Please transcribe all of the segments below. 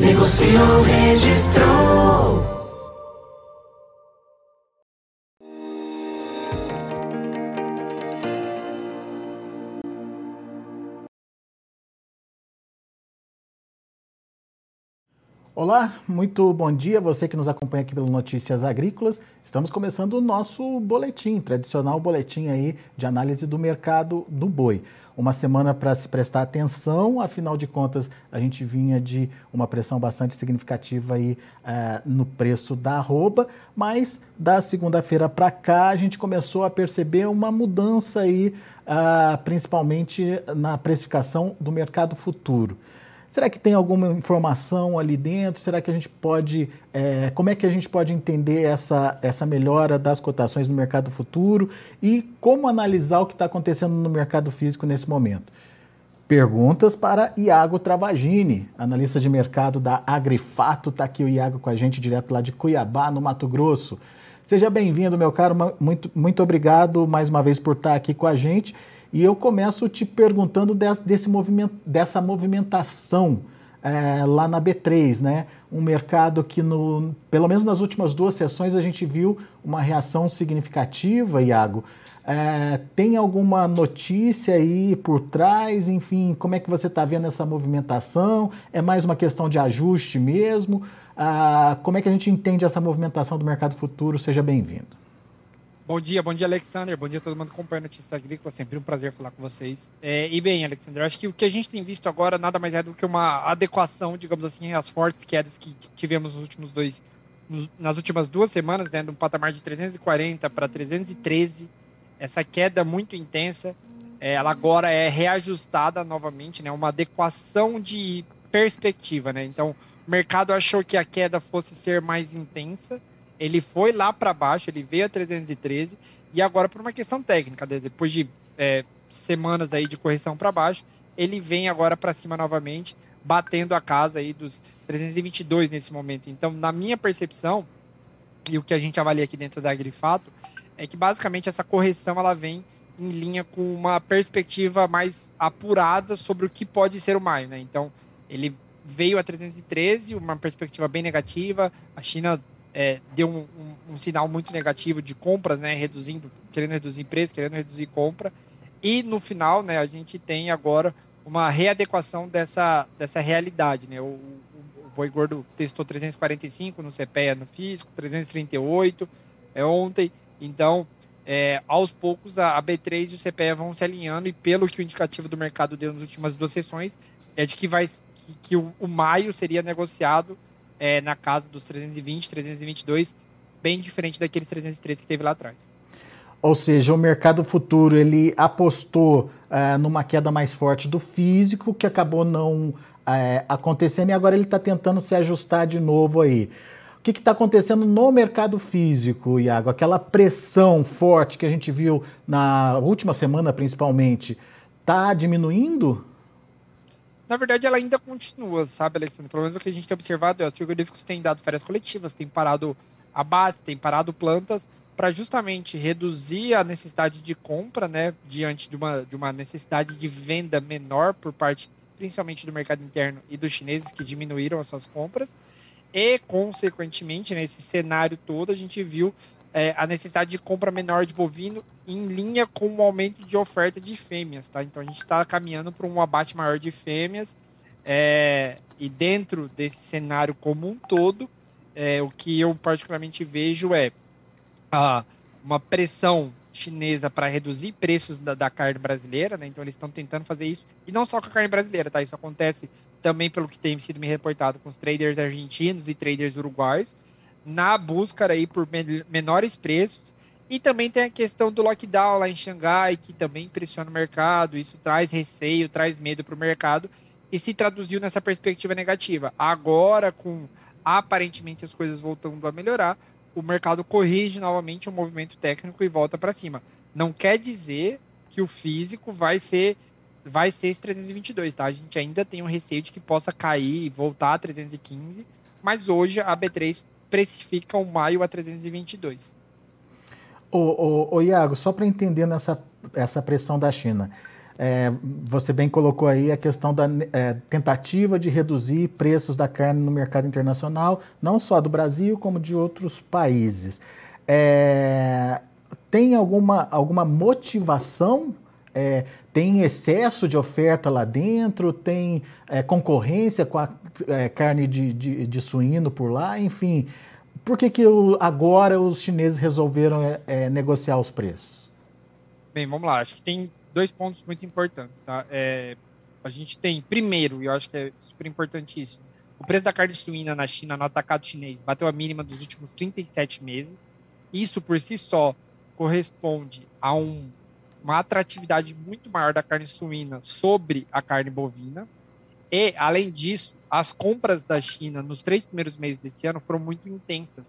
Negociou, registrou. Olá, muito bom dia você que nos acompanha aqui pelo Notícias Agrícolas. Estamos começando o nosso boletim, tradicional boletim aí de análise do mercado do boi uma semana para se prestar atenção, afinal de contas, a gente vinha de uma pressão bastante significativa aí, uh, no preço da arroba, mas da segunda-feira para cá a gente começou a perceber uma mudança aí, uh, principalmente na precificação do mercado futuro. Será que tem alguma informação ali dentro? Será que a gente pode. É, como é que a gente pode entender essa, essa melhora das cotações no mercado futuro e como analisar o que está acontecendo no mercado físico nesse momento? Perguntas para Iago Travagini, analista de mercado da Agrifato. Está aqui o Iago com a gente direto lá de Cuiabá, no Mato Grosso. Seja bem-vindo, meu caro. Muito, muito obrigado mais uma vez por estar aqui com a gente. E eu começo te perguntando desse movimento, dessa movimentação é, lá na B3, né? Um mercado que, no, pelo menos nas últimas duas sessões, a gente viu uma reação significativa, Iago. É, tem alguma notícia aí por trás? Enfim, como é que você está vendo essa movimentação? É mais uma questão de ajuste mesmo? Ah, como é que a gente entende essa movimentação do mercado futuro? Seja bem-vindo. Bom dia, bom dia, Alexander. Bom dia a todo mundo que acompanha a Notícia Agrícola. Sempre um prazer falar com vocês. É, e bem, Alexander, acho que o que a gente tem visto agora nada mais é do que uma adequação, digamos assim, às fortes quedas que tivemos nos últimos dois, nos, nas últimas duas semanas, né, no patamar de 340 para 313. Essa queda muito intensa, é, ela agora é reajustada novamente, né, uma adequação de perspectiva, né. Então, o mercado achou que a queda fosse ser mais intensa ele foi lá para baixo, ele veio a 313 e agora por uma questão técnica, depois de é, semanas aí de correção para baixo, ele vem agora para cima novamente, batendo a casa aí dos 322 nesse momento. Então, na minha percepção e o que a gente avalia aqui dentro da Agrifato é que basicamente essa correção ela vem em linha com uma perspectiva mais apurada sobre o que pode ser o maio, né? Então, ele veio a 313, uma perspectiva bem negativa. A China é, deu um, um, um, sinal muito negativo de compras, né, reduzindo, querendo reduzir preço, querendo reduzir compra. E no final, né, a gente tem agora uma readequação dessa, dessa realidade, né? O, o, o boi gordo testou 345 no CPEA no físico, 338 é ontem. Então, é, aos poucos a, a B3 e o CPEA vão se alinhando e pelo que o indicativo do mercado deu nas últimas duas sessões é de que vai que, que o, o maio seria negociado é, na casa dos 320, 322, bem diferente daqueles 313 que teve lá atrás. Ou seja, o mercado futuro ele apostou é, numa queda mais forte do físico, que acabou não é, acontecendo, e agora ele está tentando se ajustar de novo aí. O que está acontecendo no mercado físico, Iago? Aquela pressão forte que a gente viu na última semana, principalmente, está diminuindo? Na verdade, ela ainda continua, sabe, Alexandre? Pelo menos o que a gente tem observado é os frigoríficos têm dado férias coletivas, têm parado abates, têm parado plantas, para justamente reduzir a necessidade de compra, né, diante de uma, de uma necessidade de venda menor por parte, principalmente do mercado interno e dos chineses, que diminuíram as suas compras. E, consequentemente, nesse cenário todo, a gente viu é, a necessidade de compra menor de bovino em linha com o aumento de oferta de fêmeas, tá? Então a gente está caminhando para um abate maior de fêmeas é, e dentro desse cenário como um todo, é, o que eu particularmente vejo é a, uma pressão chinesa para reduzir preços da, da, carne brasileira, né? Então eles estão tentando fazer isso e não só com a carne brasileira, tá? Isso acontece também pelo que tem sido me reportado com os traders argentinos e traders uruguaios na busca aí por menores preços. E também tem a questão do lockdown lá em Xangai, que também pressiona o mercado. Isso traz receio, traz medo para o mercado. e se traduziu nessa perspectiva negativa. Agora, com aparentemente as coisas voltando a melhorar, o mercado corrige novamente o movimento técnico e volta para cima. Não quer dizer que o físico vai ser vai ser esse 322, tá? A gente ainda tem um receio de que possa cair e voltar a 315, mas hoje a B3 precifica o maio a 322. Ô, ô, ô Iago, só para entender nessa essa pressão da China, é, você bem colocou aí a questão da é, tentativa de reduzir preços da carne no mercado internacional, não só do Brasil, como de outros países. É, tem alguma, alguma motivação? É, tem excesso de oferta lá dentro? Tem é, concorrência com a é, carne de, de, de, suíno por lá? Enfim, por que, que o, agora os chineses resolveram negociar os preços? Bem, vamos lá. Acho que tem dois pontos muito importantes, tá? É, a gente tem, primeiro, e eu acho que é super importante isso, o preço da carne suína na China, no atacado chinês, bateu a mínima dos últimos 37 meses. Isso, por si só, corresponde a um, uma atratividade muito maior da carne suína sobre a carne bovina. E, além disso, as compras da China nos três primeiros meses desse ano foram muito intensas.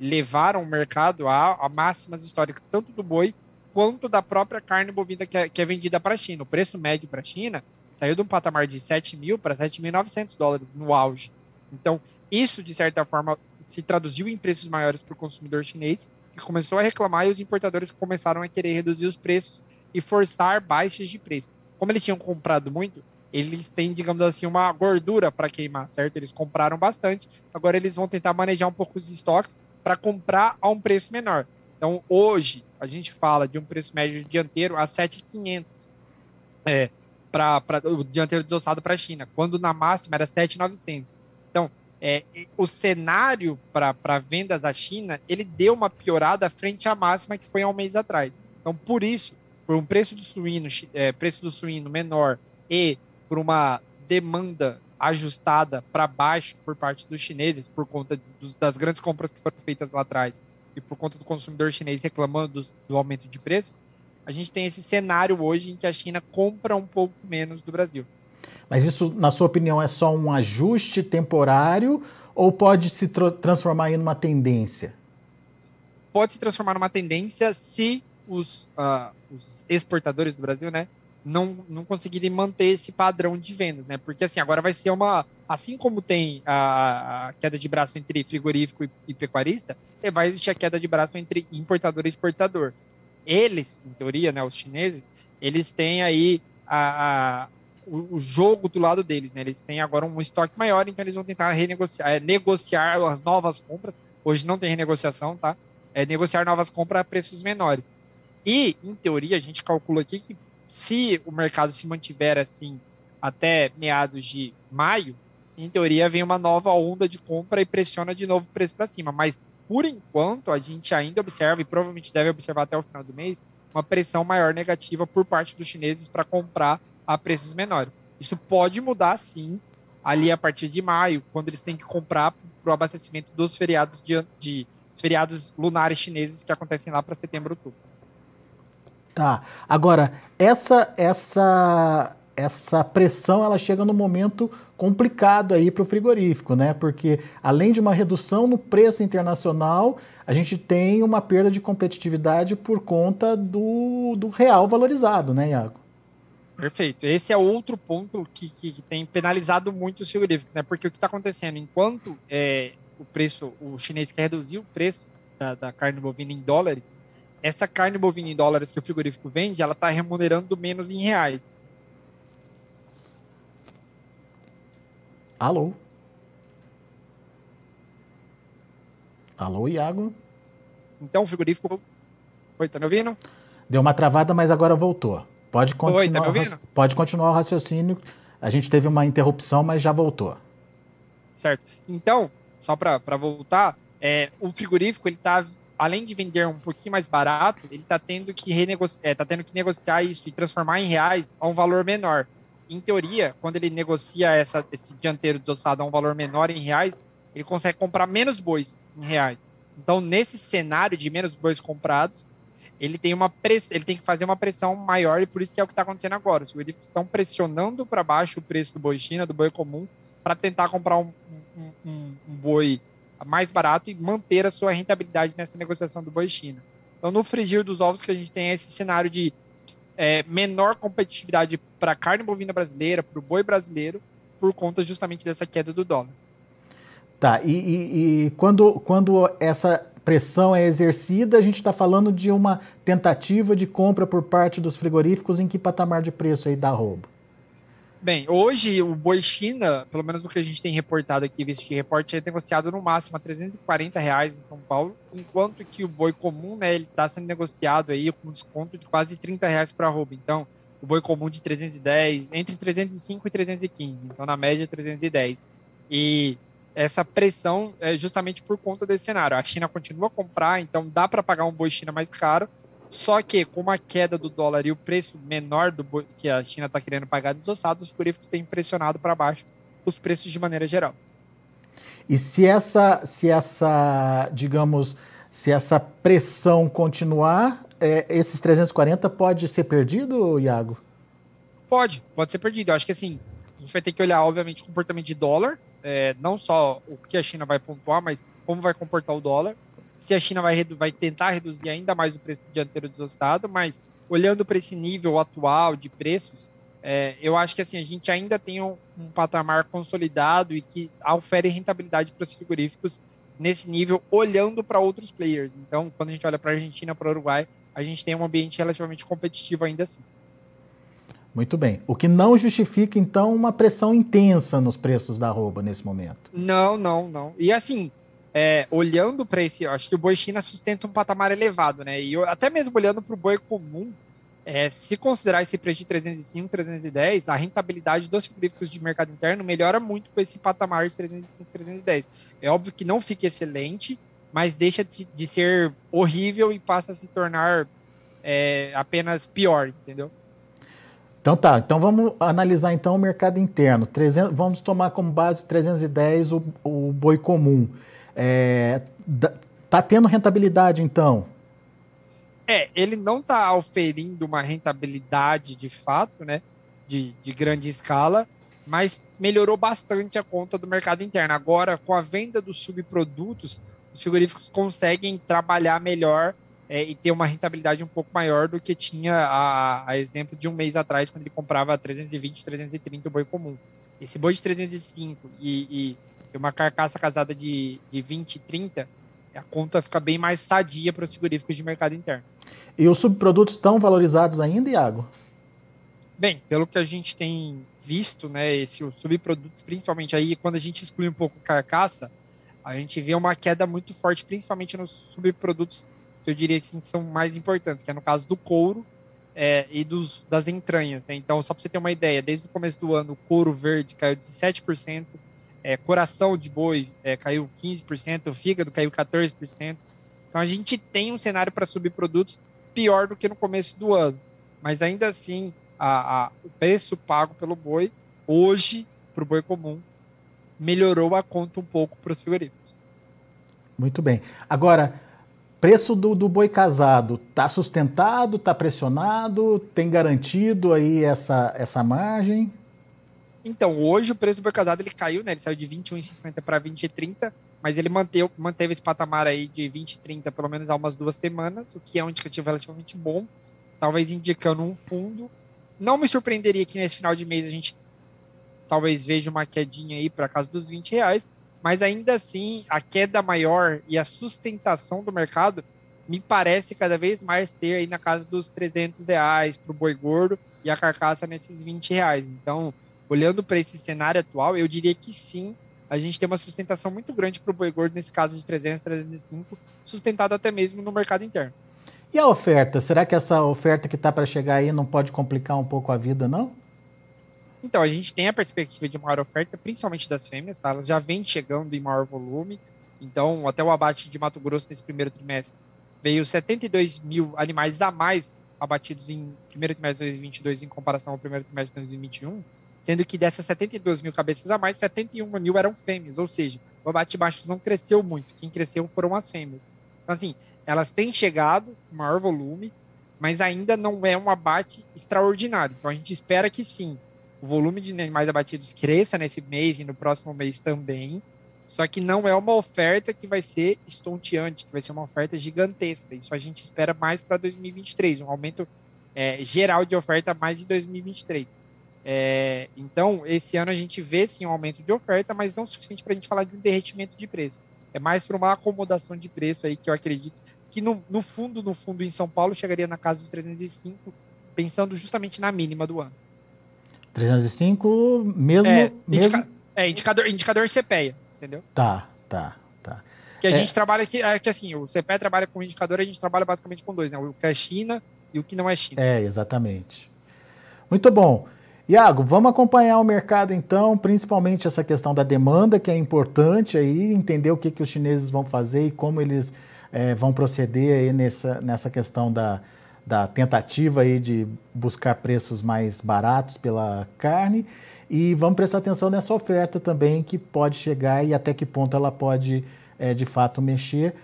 Levaram o mercado a, a máximas históricas, tanto do boi quanto da própria carne bovina que é, que é vendida para a China. O preço médio para a China saiu de um patamar de 7 mil para 7.900 dólares no auge. Então, isso, de certa forma, se traduziu em preços maiores para o consumidor chinês, começou a reclamar e os importadores começaram a querer reduzir os preços e forçar baixas de preço. Como eles tinham comprado muito, eles têm, digamos assim, uma gordura para queimar, certo? Eles compraram bastante, agora eles vão tentar manejar um pouco os estoques para comprar a um preço menor. Então, hoje, a gente fala de um preço médio dianteiro a 7,500 é, para o dianteiro desossado para a China, quando na máxima era 7,900. É, o cenário para vendas à China, ele deu uma piorada frente à máxima que foi há um mês atrás. Então, por isso, por um preço do suíno, é, preço do suíno menor e por uma demanda ajustada para baixo por parte dos chineses, por conta dos, das grandes compras que foram feitas lá atrás, e por conta do consumidor chinês reclamando do, do aumento de preços, a gente tem esse cenário hoje em que a China compra um pouco menos do Brasil. Mas isso, na sua opinião, é só um ajuste temporário ou pode se transformar em uma tendência? Pode se transformar numa tendência se os, uh, os exportadores do Brasil, né, não, não conseguirem manter esse padrão de vendas, né? Porque assim, agora vai ser uma. Assim como tem a, a queda de braço entre frigorífico e, e, pecuarista, vai existir a queda de braço entre importador e exportador. Eles, em teoria, né, os chineses, eles têm aí a, a o, o, jogo do lado deles, né? Eles têm agora um estoque maior, então eles vão tentar renegociar, é, negociar as novas compras. Hoje não tem renegociação, tá? É negociar novas compras a preços menores. E, em teoria, a gente calcula aqui que se o mercado se mantiver assim até meados de maio, em teoria vem uma nova onda de compra e pressiona de novo o preço para cima. Mas por enquanto a gente ainda observa e provavelmente deve observar até o final do mês uma pressão maior negativa por parte dos chineses para comprar a preços menores. Isso pode mudar sim ali a partir de maio, quando eles têm que comprar para o abastecimento dos feriados de, de feriados lunares chineses que acontecem lá para setembro, outubro. Tá. Agora, essa essa essa pressão ela chega no momento complicado aí para o frigorífico, né? Porque além de uma redução no preço internacional, a gente tem uma perda de competitividade por conta do, do real valorizado, né, Iago? Perfeito. Esse é outro ponto que, que, que tem penalizado muito os frigoríficos, né? Porque o que está acontecendo, enquanto é, o preço, o chinês quer reduzir o preço da, da carne bovina em dólares, essa carne bovina em dólares que o frigorífico vende, ela está remunerando menos em reais. Alô? Alô, Iago? Então o frigorífico. Oi, tá me ouvindo? Deu uma travada, mas agora voltou. Pode continuar, Oi, tá me ouvindo? Pode continuar o raciocínio. A gente teve uma interrupção, mas já voltou. Certo. Então, só para voltar, é, o frigorífico ele está além de vender um pouquinho mais barato, ele está tendo que renegociar, é, tá tendo que negociar isso e transformar em reais a um valor menor. Em teoria, quando ele negocia essa, esse dianteiro desossado a um valor menor em reais, ele consegue comprar menos bois em reais. Então, nesse cenário de menos bois comprados, ele tem uma press... ele tem que fazer uma pressão maior e por isso que é o que está acontecendo agora. Os frigoríficos estão pressionando para baixo o preço do boi China, do boi comum, para tentar comprar um, um, um, um, boi mais barato e manter a sua rentabilidade nessa negociação do boi China. Então, no frigir dos ovos que a gente tem é esse cenário de é, menor competitividade para a carne bovina brasileira, para o boi brasileiro, por conta justamente dessa queda do dólar. Tá, e, e, e quando, quando essa pressão é exercida, a gente está falando de uma tentativa de compra por parte dos frigoríficos em que patamar de preço aí dá roubo? Bem, hoje o boi China, pelo menos o que a gente tem reportado aqui, visto que reporte é negociado no máximo a 340 reais em São Paulo, enquanto que o boi comum, né, ele está sendo negociado aí com desconto de quase 30 reais para arroba. Então, o boi comum de 310, entre 305 e 315, então na média 310. E essa pressão é justamente por conta desse cenário. A China continua a comprar, então dá para pagar um boi China mais caro, só que, com a queda do dólar e o preço menor do que a China está querendo pagar dos ossados, os frigoríficos têm pressionado para baixo os preços de maneira geral. E se essa, se essa digamos, se essa pressão continuar, é, esses 340 pode ser perdido, Iago? Pode, pode ser perdido. Eu acho que assim, a gente vai ter que olhar, obviamente, o comportamento de dólar, é, não só o que a China vai pontuar, mas como vai comportar o dólar se a China vai, vai tentar reduzir ainda mais o preço do dianteiro desossado, mas olhando para esse nível atual de preços, é, eu acho que assim a gente ainda tem um, um patamar consolidado e que ofere rentabilidade para os frigoríficos nesse nível, olhando para outros players. Então, quando a gente olha para a Argentina, para o Uruguai, a gente tem um ambiente relativamente competitivo ainda assim. Muito bem. O que não justifica, então, uma pressão intensa nos preços da arroba nesse momento. Não, não, não. E assim, é, olhando para esse, acho que o boi China sustenta um patamar elevado, né? E eu, até mesmo olhando para o boi comum, é, se considerar esse preço de 305, 310, a rentabilidade dos frigoríficos de mercado interno melhora muito com esse patamar de 305, 310. É óbvio que não fica excelente, mas deixa de, de ser horrível e passa a se tornar é, apenas pior, entendeu? Então tá, então vamos analisar então o mercado interno. 300, vamos tomar como base 310 o, o boi comum. É, tá tendo rentabilidade, então? É, ele não está oferindo uma rentabilidade de fato, né? De, de grande escala, mas melhorou bastante a conta do mercado interno. Agora, com a venda dos subprodutos, os frigoríficos conseguem trabalhar melhor é, e ter uma rentabilidade um pouco maior do que tinha a, a, exemplo de um mês atrás, quando ele comprava 320, 330 o boi comum. Esse boi de 305 e, e uma carcaça casada de, de 20, 30, a conta fica bem mais sadia para os frigoríficos de mercado interno. E os subprodutos estão valorizados ainda, Iago? Bem, pelo que a gente tem visto, né, esse, os subprodutos, principalmente aí, quando a gente exclui um pouco carcaça, a gente vê uma queda muito forte, principalmente nos subprodutos eu diria que, que são mais importantes, que é no caso do couro é, e dos, das entranhas. Né? Então, só para você ter uma ideia, desde o começo do ano, o couro verde caiu 17%, é, coração de boi é, caiu 15%, o fígado caiu 14%. Então a gente tem um cenário para subprodutos pior do que no começo do ano. Mas ainda assim, a, a, o preço pago pelo boi, hoje, para o boi comum, melhorou a conta um pouco para os frigoríficos. Muito bem. Agora, preço do, do boi casado está sustentado, está pressionado, tem garantido aí essa, essa margem? Então, hoje o preço do boi casado ele caiu, né? Ele saiu de 21,50 para 20,30, mas ele manteve, manteve esse patamar aí de 20,30 pelo menos há umas duas semanas, o que é um indicativo relativamente bom, talvez indicando um fundo. Não me surpreenderia que nesse final de mês a gente talvez veja uma quedinha aí para casa dos 20 reais, mas ainda assim a queda maior e a sustentação do mercado me parece cada vez mais ser aí na casa dos 300 reais para o boi gordo e a carcaça nesses 20 reais. Então, olhando para esse cenário atual, eu diria que sim, a gente tem uma sustentação muito grande para o boi gordo, nesse caso de 300, 305, sustentado até mesmo no mercado interno. E a oferta? Será que essa oferta que está para chegar aí não pode complicar um pouco a vida, não? Então, a gente tem a perspectiva de maior oferta, principalmente das fêmeas, tá? Elas já vêm chegando em maior volume. Então, até o abate de Mato Grosso nesse primeiro trimestre veio 72 mil animais a mais abatidos em primeiro trimestre de 2022 em comparação ao primeiro trimestre de 2021 sendo que dessas 72 mil cabeças a mais, 71 mil eram fêmeas, ou seja, o abate baixo não cresceu muito, quem cresceu foram as fêmeas. Então, assim, elas têm chegado maior volume, mas ainda não é um abate extraordinário. Então a gente espera que sim, o volume de animais abatidos cresça nesse mês e no próximo mês também. Só que não é uma oferta que vai ser estonteante, que vai ser uma oferta gigantesca. Isso a gente espera mais para 2023, um aumento é, geral de oferta mais de 2023. É, então, esse ano a gente vê sim um aumento de oferta, mas não suficiente para a gente falar de um derretimento de preço. É mais para uma acomodação de preço aí que eu acredito que no, no, fundo, no fundo, em São Paulo, chegaria na casa dos 305, pensando justamente na mínima do ano. 305 mesmo. É, mesmo... Indica, é indicador, indicador CPEA, entendeu? Tá, tá, tá. Que a é. gente trabalha que, é, que assim, o CPEA trabalha com indicador, a gente trabalha basicamente com dois, né? O que é China e o que não é China. É, exatamente. Muito bom. Iago, vamos acompanhar o mercado então, principalmente essa questão da demanda, que é importante aí, entender o que, que os chineses vão fazer e como eles é, vão proceder aí nessa, nessa questão da, da tentativa aí de buscar preços mais baratos pela carne. E vamos prestar atenção nessa oferta também, que pode chegar e até que ponto ela pode, é, de fato, mexer.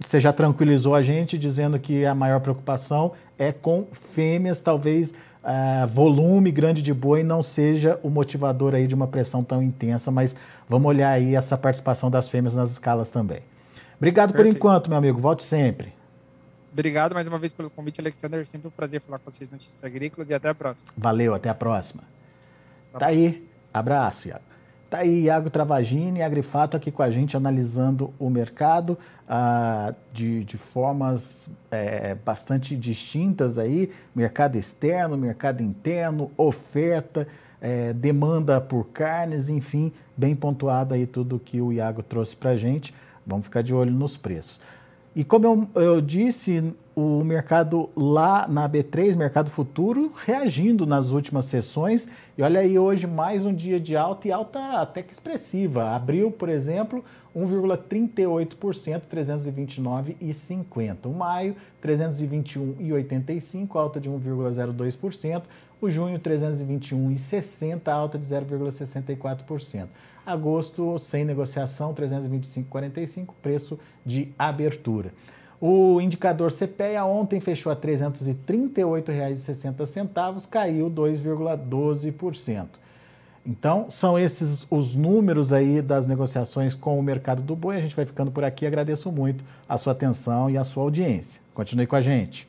Você já tranquilizou a gente dizendo que a maior preocupação é com fêmeas, talvez uh, volume grande de boi não seja o motivador aí de uma pressão tão intensa, mas vamos olhar aí essa participação das fêmeas nas escalas também. Obrigado Perfeito. por enquanto, meu amigo. Volte sempre. Obrigado mais uma vez pelo convite, Alexander. Sempre um prazer falar com vocês Notícias Agrícolas e até a próxima. Valeu, até a próxima. Tá, tá aí. Abraço, Iago. Tá aí Iago Travagini, Agrifato, aqui com a gente analisando o mercado ah, de, de formas é, bastante distintas aí, mercado externo, mercado interno, oferta, é, demanda por carnes, enfim, bem pontuado aí tudo que o Iago trouxe para a gente. Vamos ficar de olho nos preços. E como eu, eu, disse, o mercado lá na B3, mercado futuro, reagindo nas últimas sessões. E olha aí, hoje mais um dia de alta e alta até que expressiva. Abril, por exemplo, 1,38%, 329,50. O maio, 321,85, alta de 1,02%. O junho, 321,60, alta de 0,64%. Agosto, sem negociação, 325,45, preço de abertura. O indicador CPEA ontem fechou a R$ 338,60, caiu 2,12%. Então, são esses os números aí das negociações com o mercado do boi. A gente vai ficando por aqui. Agradeço muito a sua atenção e a sua audiência. Continue com a gente.